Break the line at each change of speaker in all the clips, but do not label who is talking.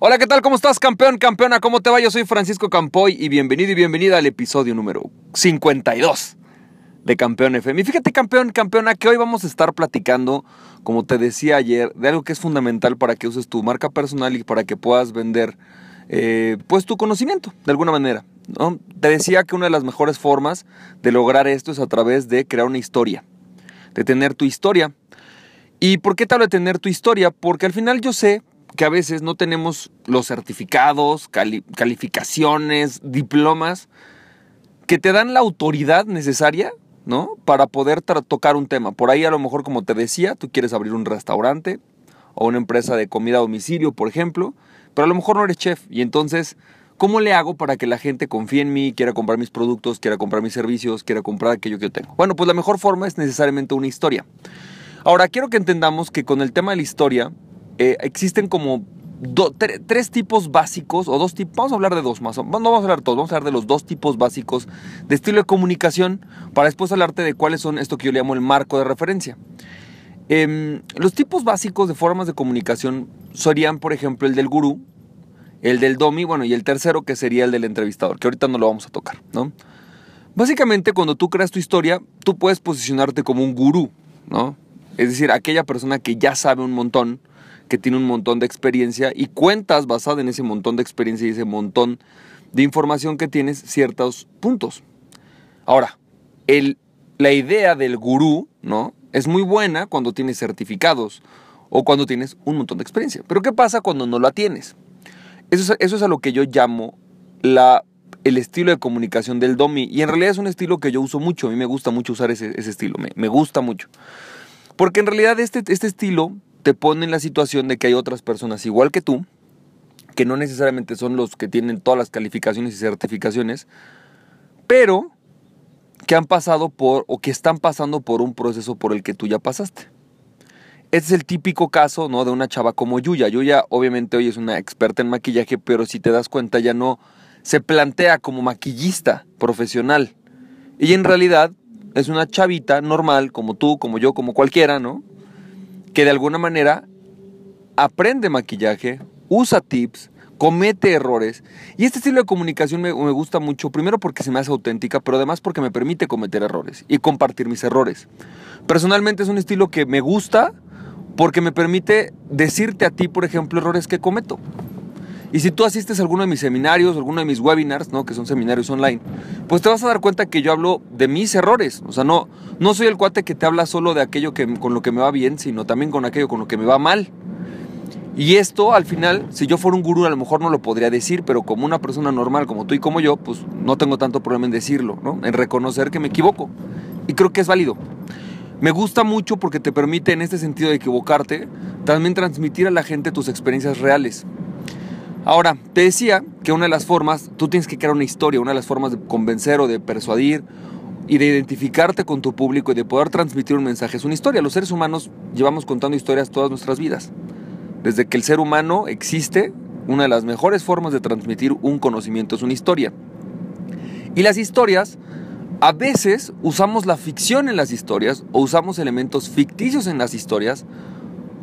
Hola, ¿qué tal? ¿Cómo estás, campeón, campeona? ¿Cómo te va? Yo soy Francisco Campoy y bienvenido y bienvenida al episodio número 52 de Campeón FM. Y fíjate, campeón, campeona, que hoy vamos a estar platicando, como te decía ayer, de algo que es fundamental para que uses tu marca personal y para que puedas vender, eh, pues, tu conocimiento, de alguna manera. ¿no? Te decía que una de las mejores formas de lograr esto es a través de crear una historia, de tener tu historia. ¿Y por qué te hablo de tener tu historia? Porque al final yo sé que a veces no tenemos los certificados, calificaciones, diplomas que te dan la autoridad necesaria, ¿no? Para poder tocar un tema. Por ahí a lo mejor, como te decía, tú quieres abrir un restaurante o una empresa de comida a domicilio, por ejemplo, pero a lo mejor no eres chef y entonces, ¿cómo le hago para que la gente confíe en mí, quiera comprar mis productos, quiera comprar mis servicios, quiera comprar aquello que yo tengo? Bueno, pues la mejor forma es necesariamente una historia. Ahora, quiero que entendamos que con el tema de la historia, eh, existen como tres tipos básicos, o dos tipos, vamos a hablar de dos más, no vamos a hablar todos, vamos a hablar de los dos tipos básicos de estilo de comunicación, para después hablarte de cuáles son esto que yo le llamo el marco de referencia. Em, los tipos básicos de formas de comunicación serían, por ejemplo, el del gurú, el del domi, bueno, y el tercero que sería el del entrevistador, que ahorita no lo vamos a tocar, ¿no? Básicamente, cuando tú creas tu historia, tú puedes posicionarte como un gurú, ¿no? Es decir, aquella persona que ya sabe un montón, que tiene un montón de experiencia y cuentas basada en ese montón de experiencia y ese montón de información que tienes ciertos puntos. Ahora, el, la idea del gurú, ¿no? Es muy buena cuando tienes certificados o cuando tienes un montón de experiencia. Pero ¿qué pasa cuando no la tienes? Eso es, eso es a lo que yo llamo la, el estilo de comunicación del DOMI. Y en realidad es un estilo que yo uso mucho. A mí me gusta mucho usar ese, ese estilo. Me, me, gusta mucho. Porque en realidad este, este estilo te pone en la situación de que hay otras personas igual que tú, que no necesariamente son los que tienen todas las calificaciones y certificaciones, pero que han pasado por o que están pasando por un proceso por el que tú ya pasaste. Este es el típico caso ¿no? de una chava como Yuya. Yuya obviamente hoy es una experta en maquillaje, pero si te das cuenta ya no se plantea como maquillista profesional. Y en realidad es una chavita normal, como tú, como yo, como cualquiera, ¿no? Que de alguna manera aprende maquillaje, usa tips, comete errores. Y este estilo de comunicación me, gusta mucho, primero porque se me hace auténtica, pero además porque me permite cometer errores y compartir mis errores. Personalmente es un estilo que me gusta porque me permite decirte a ti, por ejemplo, errores que cometo. Y si tú asistes a alguno de mis seminarios, alguno de mis webinars, ¿no? que son seminarios online, pues te vas a dar cuenta que yo hablo de mis errores. O sea, no, no soy el cuate que te habla solo de aquello que, con lo que me va bien, sino también con aquello con lo que me va mal. Y esto, al final, si yo fuera un gurú, a lo mejor no lo podría decir, pero como una persona normal, como tú y como yo, pues no tengo tanto problema en decirlo, ¿no? En reconocer que me equivoco. Y creo que es válido. Me gusta mucho porque te permite, en este sentido de equivocarte, también transmitir a la gente tus experiencias reales. Ahora, te decía que una de las formas, tú tienes que crear una historia, una de las formas de convencer o de persuadir y de identificarte con tu público y de poder transmitir un mensaje es una historia. Los seres humanos llevamos contando historias todas nuestras vidas. Desde que el ser humano existe, una de las mejores formas de transmitir un conocimiento es una historia. Y las historias, a veces usamos la ficción en las historias o usamos elementos ficticios en las historias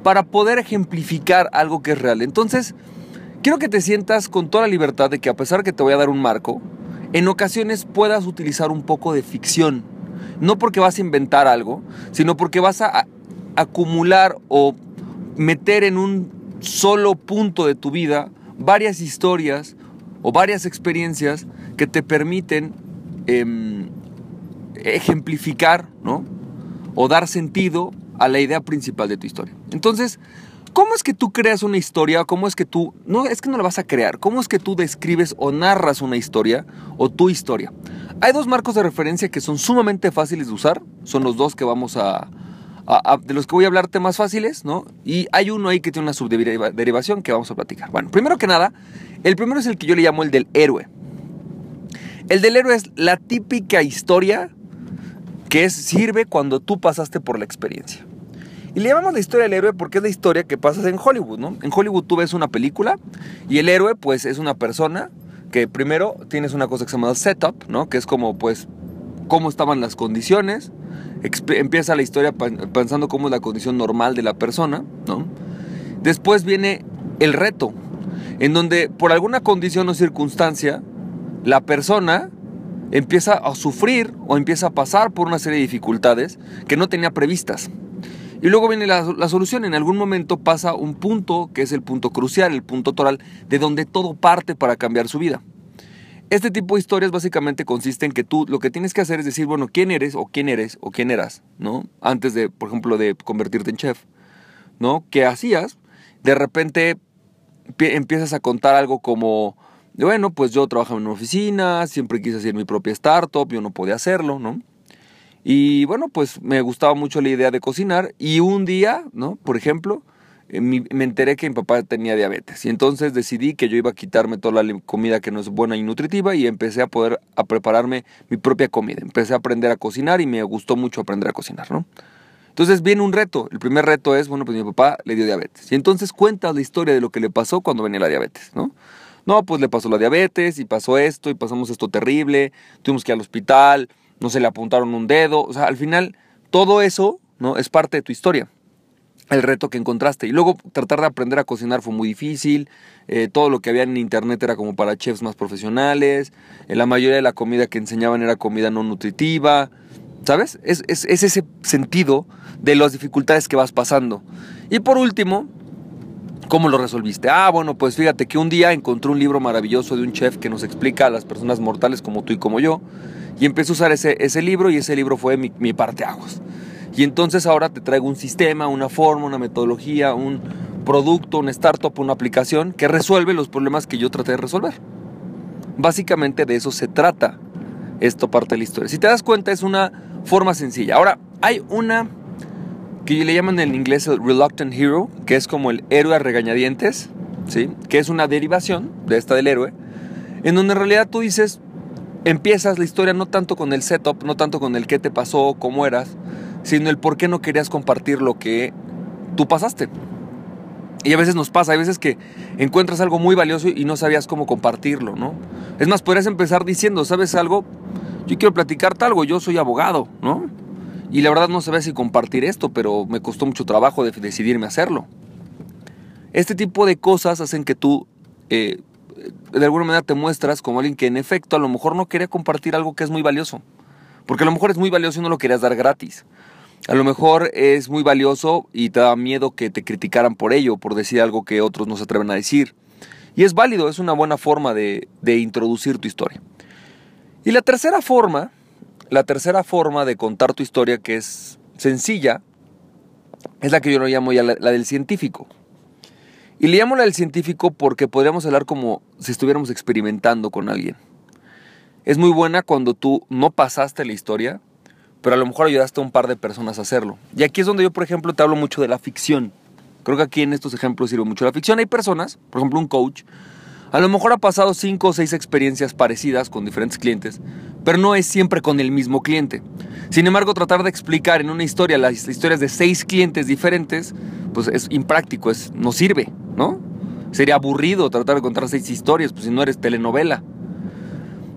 para poder ejemplificar algo que es real. Entonces, Quiero que te sientas con toda la libertad de que a pesar que te voy a dar un marco, en ocasiones puedas utilizar un poco de ficción. No porque vas a inventar algo, sino porque vas a acumular o meter en un solo punto de tu vida varias historias o varias experiencias que te permiten em, ejemplificar, ¿no? O dar sentido a la idea principal de tu historia. Entonces, ¿Cómo es que tú creas una historia? ¿Cómo es que tú... No, es que no la vas a crear. ¿Cómo es que tú describes o narras una historia o tu historia? Hay dos marcos de referencia que son sumamente fáciles de usar. Son los dos que vamos a... de los que voy a hablar temas fáciles, ¿no? Y hay uno ahí que tiene una subderivación que vamos a platicar. Bueno, primero que nada, el primero es el que yo le llamo el del héroe. El del héroe es la típica historia que sirve cuando tú pasaste por la experiencia. Y le llamamos la historia del héroe porque es la historia que pasa en Hollywood, ¿no? En Hollywood tú ves una película y el héroe pues es una persona que primero tienes una cosa que se llama setup, ¿no? Que es como pues cómo estaban las condiciones, empieza la historia pensando cómo es la condición normal de la persona, ¿no? Después viene el reto. en donde por alguna condición o circunstancia la persona empieza a sufrir o empieza a pasar por una serie de dificultades que no tenía previstas. Y luego viene la, la, solución. En algún momento pasa un punto que es el punto crucial, el punto toral, de donde todo parte para cambiar su vida. Este tipo de historias básicamente consiste en que tú lo que tienes que hacer es decir, bueno, quién eres o quién eres o quién eras, ¿no? Antes de, por ejemplo, de convertirte en chef, ¿no? ¿Qué hacías? De repente empiezas a contar algo como, bueno, pues yo trabajaba en una oficina, siempre quise hacer mi propia startup, yo no podía hacerlo, ¿no? Y bueno, pues me gustaba mucho la idea de cocinar y un día, ¿no? Por ejemplo, eh, me enteré que mi papá tenía diabetes y entonces decidí que yo iba a quitarme toda la comida que no es buena y nutritiva y empecé a poder a prepararme mi propia comida. Empecé a aprender a cocinar y me gustó mucho aprender a cocinar, ¿no? Entonces viene un reto. El primer reto es, bueno, pues mi papá le dio diabetes. Y entonces cuentas la historia de lo que le pasó cuando venía la diabetes, ¿no? No, pues le pasó la diabetes y pasó esto y pasamos esto terrible, tuvimos que ir al hospital, no se le apuntaron un dedo, o sea, al final todo eso, ¿no? Es parte de tu historia el reto que encontraste. Y luego tratar de aprender a cocinar fue muy difícil. Eh, todo lo que había en internet era como para chefs más profesionales. Eh, la mayoría de la comida que enseñaban era comida no nutritiva. ¿Sabes? Es, es, ese sentido de las dificultades que vas pasando. Y por último, ¿cómo lo resolviste? Ah, bueno, pues fíjate que un día encontré un libro maravilloso de un chef que nos explica a las personas mortales como tú y como yo. Y empecé a usar ese, ese libro y ese libro fue mi, mi parteaguas. Y entonces ahora te traigo un sistema, una forma, una metodología, un producto, un startup, una aplicación que resuelve los problemas que yo traté de resolver. Básicamente de eso se trata esto parte de la historia. Si te das cuenta es una forma sencilla. Ahora, hay una que le llaman en inglés el reluctant hero, que es como el héroe a regañadientes, ¿sí? que es una derivación de esta del héroe, en donde en realidad tú dices, empiezas la historia no tanto con el setup, no tanto con el qué te pasó, cómo eras, sino el por qué no querías compartir lo que tú pasaste. Y a veces nos pasa, hay veces que encuentras algo muy valioso y no sabías cómo compartirlo, ¿no? Es más, podrías empezar diciendo, ¿sabes algo? Yo quiero platicarte algo, yo soy abogado, ¿no? Y la verdad no sabía si compartir esto, pero me costó mucho trabajo de decidirme hacerlo. Este tipo de cosas hacen que tú eh, de alguna manera te muestras como alguien que en efecto a lo mejor no quería compartir algo que es muy valioso. Porque a lo mejor es muy valioso y no lo querías dar gratis. A lo mejor es muy valioso y te da miedo que te criticaran por ello, por decir algo que otros no se atreven a decir. Y es válido, es una buena forma de, introducir tu historia. Y la tercera forma, la tercera forma de contar tu historia que es sencilla, es la que yo lo llamo ya la, la del científico. Y le llamo la del científico porque podríamos hablar como si estuviéramos experimentando con alguien. Es muy buena cuando tú no pasaste la historia, pero a lo mejor ayudaste a un par de personas a hacerlo. Y aquí es donde yo, por ejemplo, te hablo mucho de la ficción. Creo que aquí en estos ejemplos sirve mucho la ficción. Hay personas, por ejemplo, un coach, a lo mejor ha pasado cinco o seis experiencias parecidas con diferentes clientes, pero no es siempre con el mismo cliente. Sin embargo, tratar de explicar en una historia las historias de seis clientes diferentes, pues es impráctico, es, no sirve. Sería aburrido tratar de contar seis historias, pues si no eres telenovela.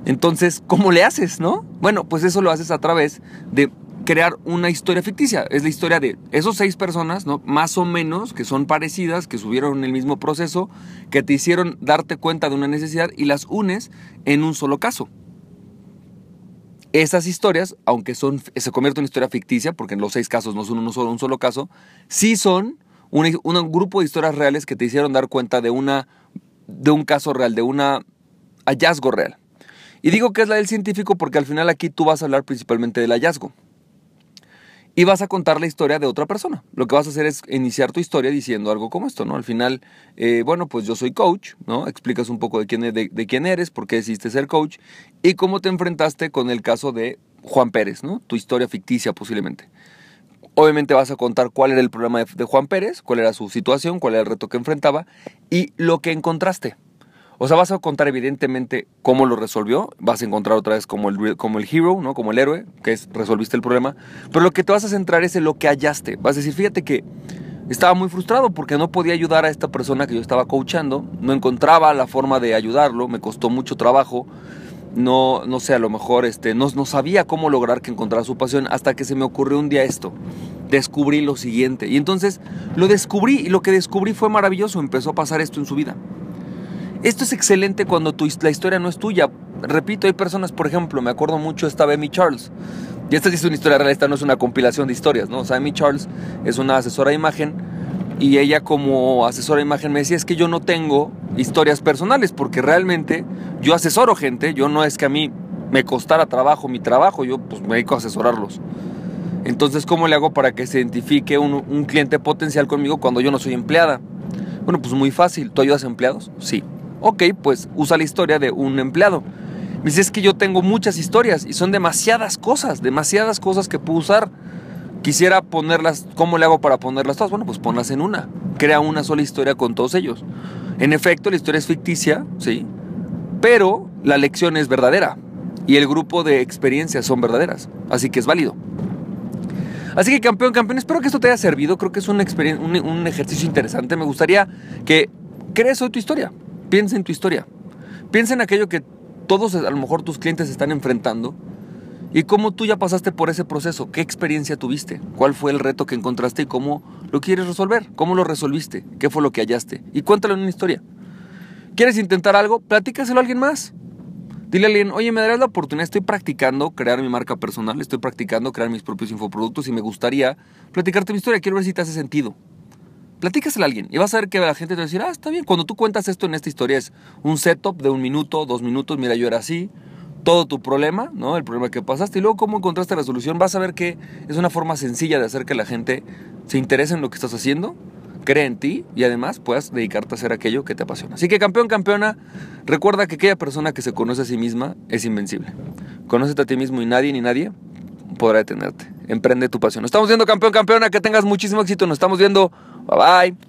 Entonces, ¿cómo le haces, no? Bueno, pues eso lo haces a través de crear una historia ficticia. Es la historia de esos seis personas, ¿no? Más o menos, que son parecidas, que subieron el mismo proceso, que te hicieron darte cuenta de una necesidad y las unes en un solo caso. Esas historias, aunque son, se convierten en historia ficticia, porque en los seis casos no son uno solo, un solo caso, sí son un, grupo de historias reales que te hicieron dar cuenta de, una, de un caso real, de un hallazgo real. Y digo que es la del científico porque al final aquí tú vas a hablar principalmente del hallazgo. Y vas a contar la historia de otra persona. Lo que vas a hacer es iniciar tu historia diciendo algo como esto, ¿no? Al final, eh, bueno, pues yo soy coach, ¿no? Explicas un poco de quién, de quién eres, por qué decidiste ser coach y cómo te enfrentaste con el caso de Juan Pérez, ¿no? Tu historia ficticia posiblemente. Obviamente vas a contar cuál era el problema de, Juan Pérez, cuál era su situación, cuál era el reto que enfrentaba y lo que encontraste. O sea, vas a contar evidentemente cómo lo resolvió, vas a encontrar otra vez como el, como el hero, ¿no? Como el héroe, que es resolviste el problema, pero lo que te vas a centrar es en lo que hallaste. Vas a decir, fíjate que estaba muy frustrado porque no podía ayudar a esta persona que yo estaba coachando, no encontraba la forma de ayudarlo, me costó mucho trabajo, no, no sé, a lo mejor este, no, no sabía cómo lograr que encontrara su pasión hasta que se me ocurrió un día esto. Descubrí lo siguiente. Y entonces lo descubrí y lo que descubrí fue maravilloso. Empezó a pasar esto en su vida. Esto es excelente cuando tu, la historia no es tuya. Repito, hay personas, por ejemplo, me acuerdo mucho esta Amy Charles. Y esta sí es una historia real, esta no es una compilación de historias, ¿no? O Charles es una asesora de imagen y ella como asesora de imagen me decía, es que yo no tengo historias personales porque realmente yo asesoro gente, yo no es que a mí me costara trabajo mi trabajo, yo pues me dedico a asesorarlos. Entonces, ¿cómo le hago para que se identifique un, un cliente potencial conmigo cuando yo no soy empleada? Bueno, pues muy fácil. ¿Tú ayudas a empleados? Sí. Ok, pues usa la historia de un empleado. Me dice, es que yo tengo muchas historias y son demasiadas cosas, demasiadas cosas que puedo usar. Quisiera ponerlas, ¿cómo le hago para ponerlas todas? Bueno, pues ponlas en una. Crea una sola historia con todos ellos. En efecto, la historia es ficticia, sí, pero la lección es verdadera y el grupo de experiencias son verdaderas, así que es válido. Así que campeón, campeón, espero que esto te haya servido, creo que es un, un, ejercicio interesante, me gustaría que crees hoy tu historia, piensa en tu historia, piensa en aquello que todos a lo mejor tus clientes están enfrentando y cómo tú ya pasaste por ese proceso, qué experiencia tuviste, cuál fue el reto que encontraste y cómo lo quieres resolver, cómo lo resolviste, qué fue lo que hallaste y cuéntalo en una historia. ¿Quieres intentar algo? Platícaselo a alguien más. Dile a alguien, oye, me darás la oportunidad, estoy practicando crear mi marca personal, estoy practicando crear mis propios infoproductos y me gustaría platicarte mi historia, quiero ver si te hace sentido. Platícaselo a alguien y vas a ver que la gente te va a decir, ah, está bien, cuando tú cuentas esto en esta historia es un setup de un minuto, dos minutos, mira, yo era así, todo tu problema, ¿no? El problema que pasaste y luego cómo encontraste la solución, vas a ver que es una forma sencilla de hacer que la gente se interese en lo que estás haciendo cree en ti y además puedas dedicarte a hacer aquello que te apasiona. Así que campeón, campeona, recuerda que aquella persona que se conoce a sí misma es invencible. Conócete a ti mismo y nadie ni nadie podrá detenerte. Emprende tu pasión. Nos estamos viendo campeón, campeona, que tengas muchísimo éxito. Nos estamos viendo. Bye bye.